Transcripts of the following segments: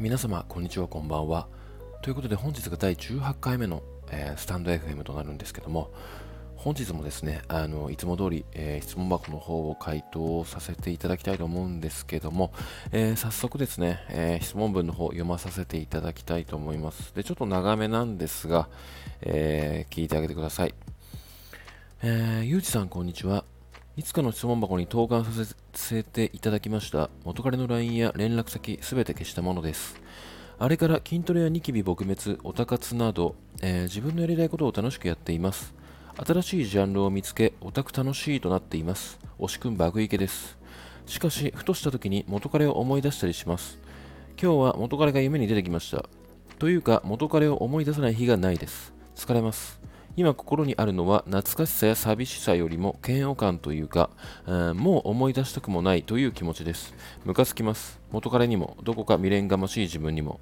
皆様、こんにちは、こんばんは。ということで、本日が第18回目の、えースタンド FM となるんですけども、本日もですね、あのいつも通り、えー質問箱の方を回答させていただきたいと思うんですけども、え早速ですね、え質問文の方読まさせていただきたいと思います。で、ちょっと長めなんですが、え聞いてあげてください。えー、ゆうじさん、こんにちは。いつかの質問箱に投函させていただきました元彼の LINE や連絡先すべて消したものです。あれから筋トレやニキビ撲滅、オタ活など、えー自分のやりたいことを楽しくやっています。新しいジャンルを見つけ、オタク楽しいとなっています。推しくんバグ池です。しかし、ふとした時に元彼を思い出したりします。今日は元彼が夢に出てきました。というか、元彼を思い出さない日がないです。疲れます。今心にあるのは懐かしさや寂しさよりも嫌悪感というか、うんもう思い出したくもないという気持ちです。ムカつきます。元彼にも、どこか未練がましい自分にも。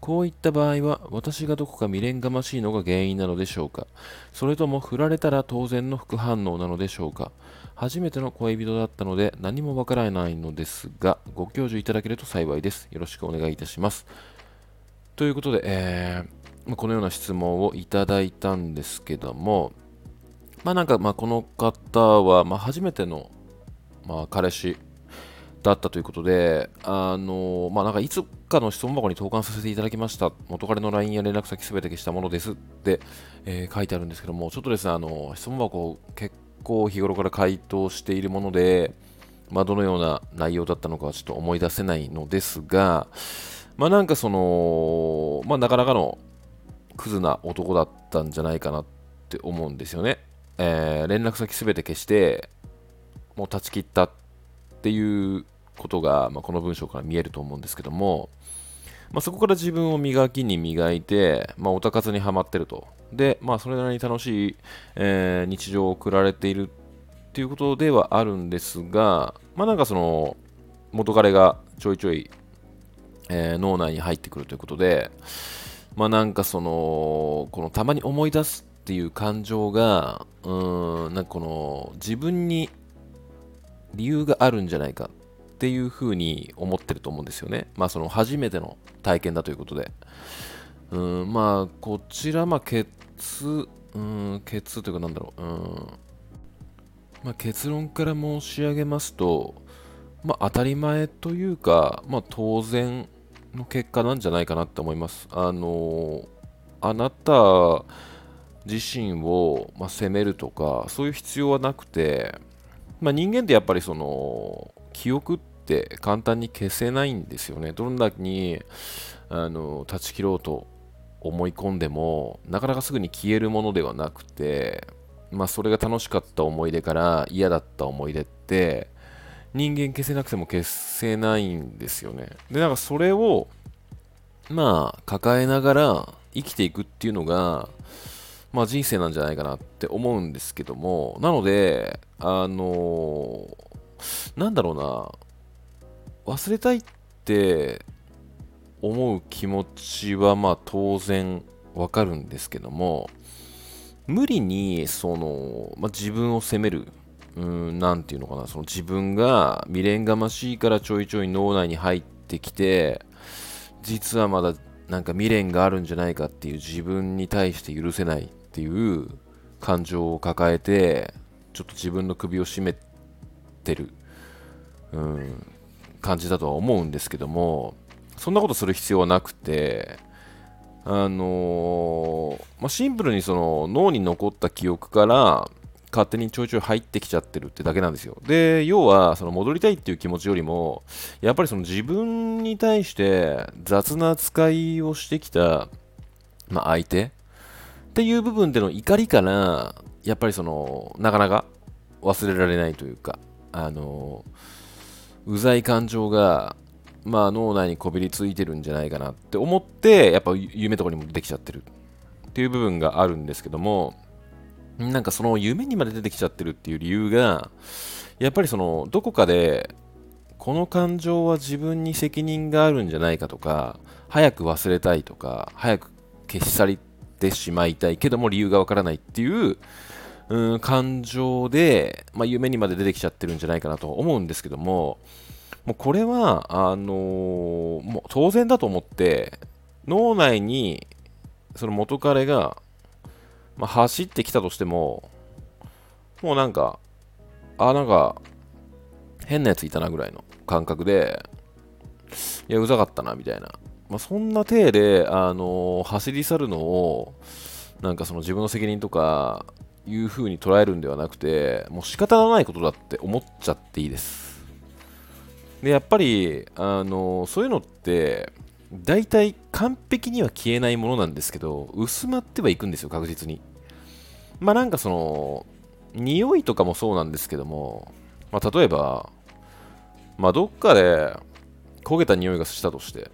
こういった場合は、私がどこか未練がましいのが原因なのでしょうかそれとも振られたら当然の副反応なのでしょうか初めての恋人だったので何もわからないのですが、ご教授いただけると幸いです。よろしくお願いいたします。ということで、えーこのような質問をいただいたんですけども、まあなんかまあこの方はまあ初めてのまあ彼氏だったということで、あのまあなんかいつかの質問箱に投函させていただきました、元彼の LINE や連絡先すべて消したものですって、えー書いてあるんですけども、ちょっとですね、あの質問箱結構日頃から回答しているもので、まあどのような内容だったのかはちょっと思い出せないのですが、まあなんかその、まあなかなかのクズな男だったんじゃないかなって思うんですよね。えー連絡先すべて消して、もう断ち切ったっていうことが、まあ、この文章から見えると思うんですけども、まあ、そこから自分を磨きに磨いて、まあ、オタ活にはまってると。で、まあ、それなりに楽しい、えー日常を送られているっていうことではあるんですが、まあ、なんかその、元彼がちょいちょい、えー脳内に入ってくるということで、まあなんかその、このたまに思い出すっていう感情が、うーん、なんかこの自分に理由があるんじゃないかっていうふうに思ってると思うんですよね。まあその初めての体験だということで。うん、まあこちら、まあケツ、うん、ケツというかなんだろう、うん、まあ結論から申し上げますと、まあ当たり前というか、まあ当然の結果なんじゃないかなって思います。あのあなた自身を、まあ、責めるとかそういう必要はなくて、まあ、人間ってやっぱりその記憶って簡単に消せないんですよね。どんなにあの断ち切ろうと思い込んでもなかなかすぐに消えるものではなくて、まあ、それが楽しかった思い出から嫌だった思い出って人間消せなくても消せないんですよね。で、なんかそれをまあ抱えながら生きていくっていうのがまあ人生なんじゃないかなって思うんですけども、なので、あのなんだろうな、忘れたいって思う気持ちはまあ当然わかるんですけども、無理にその、まあ、自分を責める、うん、なんていうのかな、その自分が未練がましいからちょいちょい脳内に入ってきて、実はまだなんか未練があるんじゃないかっていう自分に対して許せないっていう感情を抱えてちょっと自分の首を絞めてる、うん、感じだとは思うんですけどもそんなことする必要はなくてあのーまあ、シンプルにその脳に残った記憶から勝手にちょいちょい入ってきちゃってるってだけなんですよ。で、要は、その戻りたいっていう気持ちよりも、やっぱりその自分に対して雑な扱いをしてきた、まあ、相手っていう部分での怒りから、やっぱりその、なかなか忘れられないというか、あの、うざい感情が、まあ脳内にこびりついてるんじゃないかなって思って、やっぱ夢とかにもできちゃってるっていう部分があるんですけども、なんかその夢にまで出てきちゃってるっていう理由が、やっぱりそのどこかでこの感情は自分に責任があるんじゃないかとか、早く忘れたいとか、早く消し去ってしまいたいけども理由がわからないっていう、うん感情で、まあ、夢にまで出てきちゃってるんじゃないかなと思うんですけども、もうこれは、あのー、もう当然だと思って、脳内にその元彼が、まあ、走ってきたとしても、もうなんか、あ、なんか、変なやついたなぐらいの感覚で、いや、うざかったな、みたいな。まあ、そんな体で、あのー、走り去るのを、なんかその自分の責任とか、いう風に捉えるんではなくて、もう仕方がないことだって思っちゃっていいです。で、やっぱり、あのー、そういうのって、大体完璧には消えないものなんですけど、薄まってはいくんですよ、確実に。まあなんかその、匂いとかもそうなんですけども、まあ例えば、まあどっかで焦げた匂いがしたとして、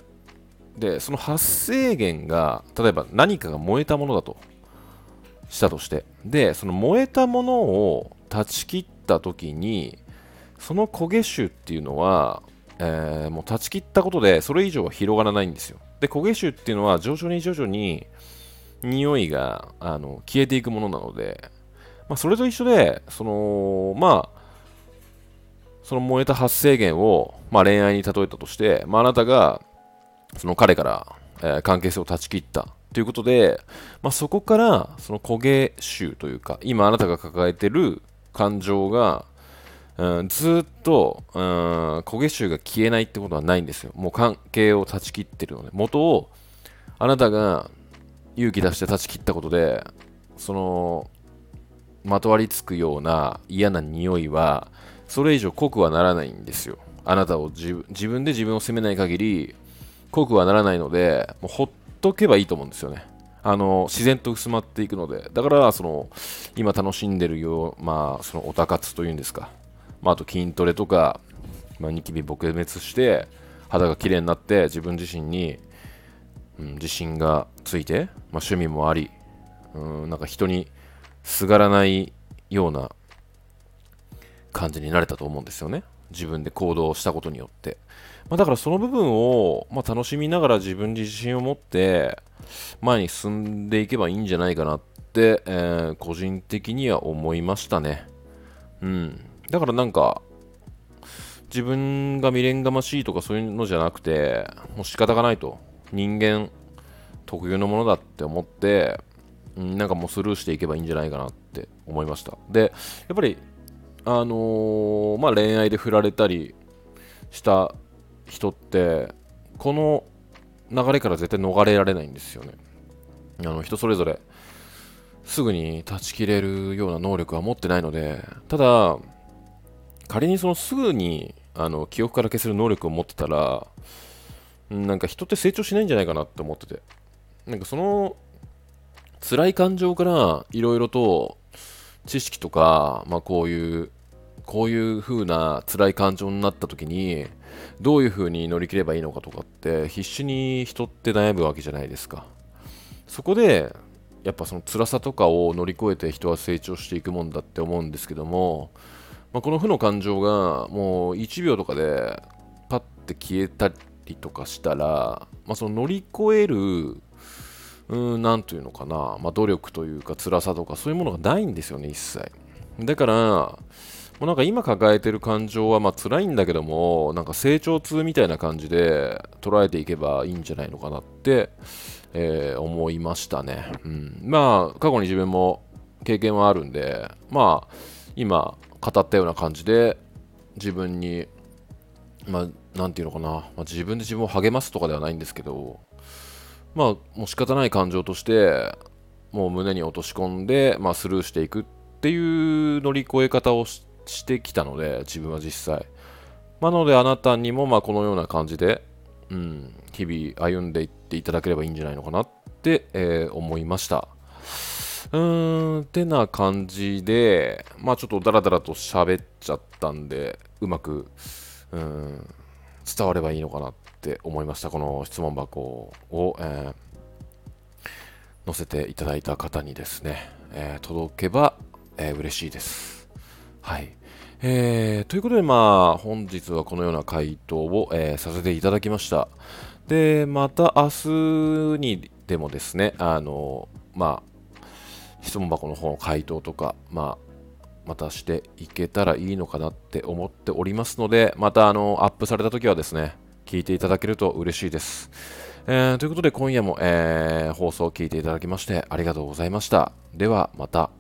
で、その発生源が、例えば何かが燃えたものだとしたとして、で、その燃えたものを断ち切った時に、その焦げ臭っていうのは、えー、もう断ち切ったことでそれ以上は広がらないんですよ。で、焦げ臭っていうのは徐々に徐々に匂いがあの消えていくものなので、まあ、それと一緒で、その、まあ、その燃えた発生源を、まあ、恋愛に例えたとして、まあ、あなたがその彼から、えー、関係性を断ち切ったということで、まあ、そこからその焦げ臭というか今あなたが抱えてる感情がうん、ずっと、うん、焦げ臭が消えないってことはないんですよ。もう関係を断ち切ってるので、元をあなたが勇気出して断ち切ったことで、その、まとわりつくような嫌な匂いは、それ以上濃くはならないんですよ。あなたを自分で自分を責めない限り、濃くはならないので、もうほっとけばいいと思うんですよね。あの自然と薄まっていくので、だからその今楽しんでるよう、まあ、そのオタ活というんですか、まあ、あと筋トレとか、まあ、ニキビ撲滅して肌が綺麗になって自分自身に、うん、自信がついて、まあ、趣味もあり、うん、なんか人にすがらないような感じになれたと思うんですよね。自分で行動したことによって、まあ、だからその部分を、まあ、楽しみながら自分自信を持って前に進んでいけばいいんじゃないかなって、えー、個人的には思いましたね。うん。だからなんか、自分が未練がましいとかそういうのじゃなくて、もう仕方がないと。人間特有のものだって思って、なんかもうスルーしていけばいいんじゃないかなって思いました。で、やっぱり、あのー、まあ、恋愛で振られたりした人って、この流れから絶対逃れられないんですよね。あの人それぞれすぐに断ち切れるような能力は持ってないので、ただ、仮にそのすぐにあの記憶から消せる能力を持ってたら、なんか人って成長しないんじゃないかなって思ってて。なんかその辛い感情からいろいろと知識とか、まあこういう、こういう風な辛い感情になった時に、どういう風に乗り切ればいいのかとかって必死に人って悩むわけじゃないですか。そこで、やっぱその辛さとかを乗り越えて人は成長していくもんだって思うんですけども、まあ、この負の感情がもう1秒とかでパッて消えたりとかしたら、まあ、その乗り越えるうん、なんというのかな、まあ、努力というか辛さとかそういうものがないんですよね、一切。だから、もうなんか今抱えてる感情はまあ辛いんだけども、なんか成長痛みたいな感じで捉えていけばいいんじゃないのかなって、えー、思いましたね。うん、まあ、過去に自分も経験はあるんで、まあ、今、語ったような感じで自分にまあなんていうのかな、まあ、自分で自分を励ますとかではないんですけどまあもう仕方ない感情としてもう胸に落とし込んで、まあ、スルーしていくっていう乗り越え方をしてきたので自分は実際。なのであなたにもまあこのような感じで、うん、日々歩んでいっていただければいいんじゃないのかなって、えー、思いました。うーん、てな感じで、まあちょっとダラダラと喋っちゃったんで、うまく、うん、伝わればいいのかなって思いました。この質問箱を、えー、載せていただいた方にですね、えー、届けば、えー、嬉しいです。はい。えー、ということで、まあ、本日はこのような回答を、えー、させていただきました。で、また明日にでもですね、あの、まあ、質問箱の方の回答とか、まあ、またしていけたらいいのかなって思っておりますので、またあのアップされた時はですね、聞いていただけると嬉しいです。えー、ということで今夜も、えー、放送を聞いていただきましてありがとうございました。ではまた。